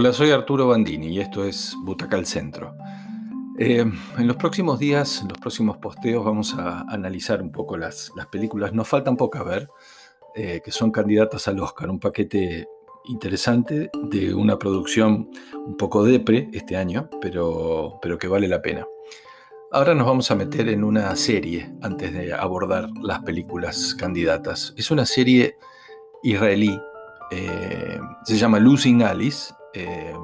Hola, soy Arturo Bandini y esto es Butaca al Centro. Eh, en los próximos días, en los próximos posteos, vamos a analizar un poco las, películas. Nos faltan pocas ver, eh, que son candidatas al Oscar, un paquete interesante de una producción un poco depre este año, pero, pero que vale la pena. Ahora nos vamos a meter en una serie antes de abordar las películas candidatas. Es una serie israelí, eh, se llama Losing Alice eh,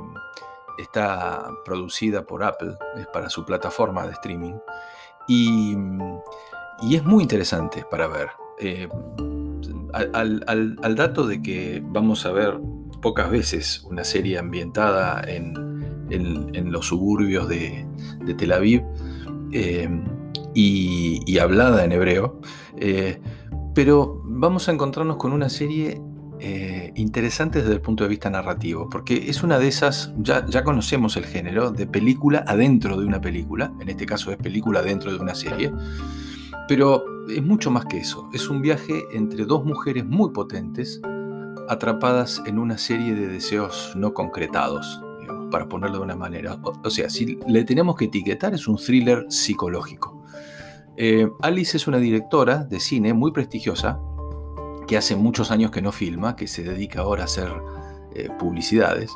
está producida por Apple, es para su plataforma de streaming, y, es muy interesante para ver. Eh, al, dato de que vamos a ver pocas veces una serie ambientada en, los suburbios de, Tel Aviv eh, y, hablada en hebreo, pero vamos a encontrarnos con una serie eh, interesante desde el punto de vista narrativo, porque es una de esas, ya, ya conocemos el género, de película adentro de una película, en este caso es película dentro de una serie, pero es mucho más que eso, es un viaje entre dos mujeres muy potentes, atrapadas en una serie de deseos no concretados, para ponerlo de una manera. O, sea, si le tenemos que etiquetar, es un thriller psicológico. Eh, Alice es una directora de cine muy prestigiosa, que hace muchos años que no filma, que se dedica ahora a hacer eh, publicidades,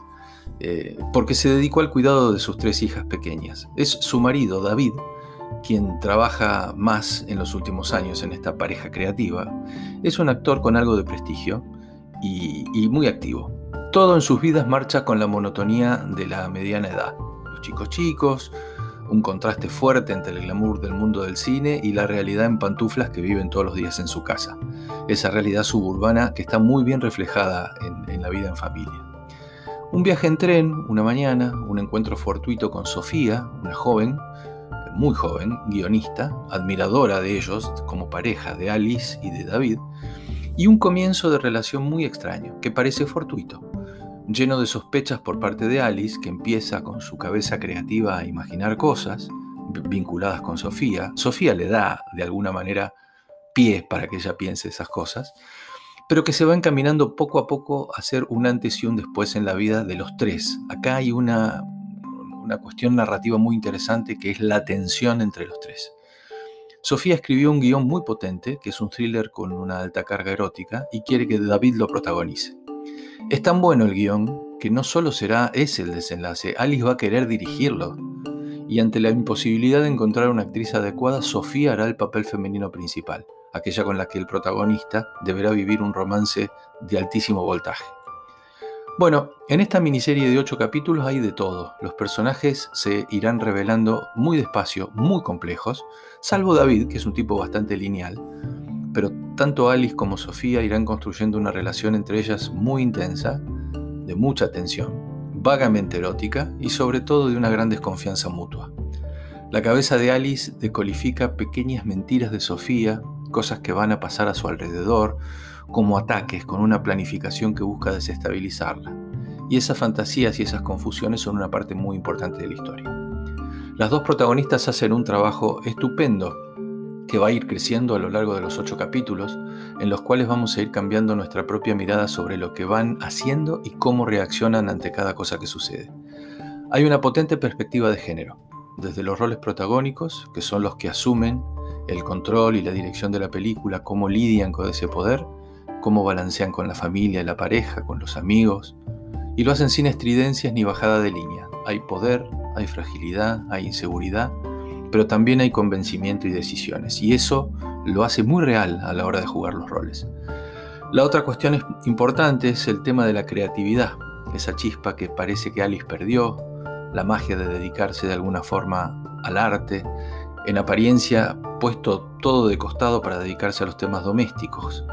eh, porque se dedicó al cuidado de sus tres hijas pequeñas. Es su marido, David, quien trabaja más en los últimos años en esta pareja creativa. Es un actor con algo de prestigio y, y muy activo. Todo en sus vidas marcha con la monotonía de la mediana edad. Los chicos chicos, un contraste fuerte entre el glamour del mundo del cine y la realidad en pantuflas que viven todos los días en su casa. Esa realidad suburbana que está muy bien reflejada en, la vida en familia. Un viaje en tren, una mañana, un encuentro fortuito con Sofía, una joven, muy joven, guionista, admiradora de ellos como pareja de Alice y de David, y un comienzo de relación muy extraño, que parece fortuito lleno de sospechas por parte de Alice, que empieza con su cabeza creativa a imaginar cosas vinculadas con Sofía. Sofía le da, de alguna manera, pies para que ella piense esas cosas, pero que se va encaminando poco a poco a ser un antes y un después en la vida de los tres. Acá hay una, una cuestión narrativa muy interesante que es la tensión entre los tres. Sofía escribió un guion muy potente, que es un thriller con una alta carga erótica, y quiere que David lo protagonice. Es tan bueno el guion que no solo será ese el desenlace, Alice va a querer dirigirlo. Y ante la imposibilidad de encontrar una actriz adecuada, Sofía hará el papel femenino principal, aquella con la que el protagonista deberá vivir un romance de altísimo voltaje. Bueno, en esta miniserie de 8 capítulos hay de todo. Los personajes se irán revelando muy despacio, muy complejos, salvo David, que es un tipo bastante lineal, pero tanto Alice como Sofía irán construyendo una relación entre ellas muy intensa, de mucha tensión, vagamente erótica y sobre todo de una gran desconfianza mutua. La cabeza de Alice decolifica pequeñas mentiras de Sofía, cosas que van a pasar a su alrededor, como ataques con una planificación que busca desestabilizarla. Y esas fantasías y esas confusiones son una parte muy importante de la historia. Las dos protagonistas hacen un trabajo estupendo que va a ir creciendo a lo largo de los ocho capítulos, en los cuales vamos a ir cambiando nuestra propia mirada sobre lo que van haciendo y cómo reaccionan ante cada cosa que sucede. Hay una potente perspectiva de género, desde los roles protagónicos, que son los que asumen el control y la dirección de la película, cómo lidian con ese poder, cómo balancean con la familia, la pareja, con los amigos, y lo hacen sin estridencias ni bajada de línea. Hay poder, hay fragilidad, hay inseguridad, pero también hay convencimiento y decisiones, y eso lo hace muy real a la hora de jugar los roles. La otra cuestión importante es el tema de la creatividad, esa chispa que parece que Alice perdió, la magia de dedicarse de alguna forma al arte, en apariencia puesto todo de costado para dedicarse a los temas domésticos.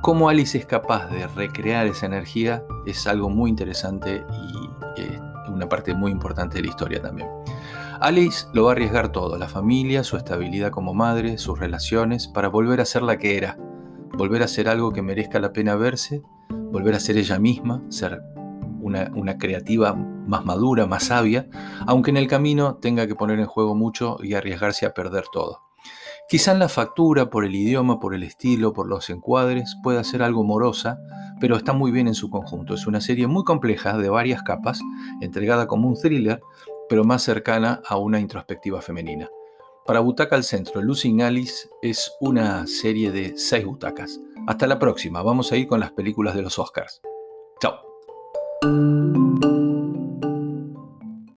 Cómo Alice es capaz de recrear esa energía es algo muy interesante y eh, una parte muy importante de la historia también. Alice lo va a arriesgar todo, la familia, su estabilidad como madre, sus relaciones, para volver a ser la que era, volver a ser algo que merezca la pena verse, volver a ser ella misma, ser una, una, creativa más madura, más sabia, aunque en el camino tenga que poner en juego mucho y arriesgarse a perder todo. Quizá en la factura, por el idioma, por el estilo, por los encuadres, pueda ser algo morosa, pero está muy bien en su conjunto. Es una serie muy compleja, de varias capas, entregada como un thriller, pero más cercana a una introspectiva femenina. Para Butaca al Centro, Losing Alice es una serie de seis butacas. Hasta la próxima, vamos a ir con las películas de los Oscars. Chao.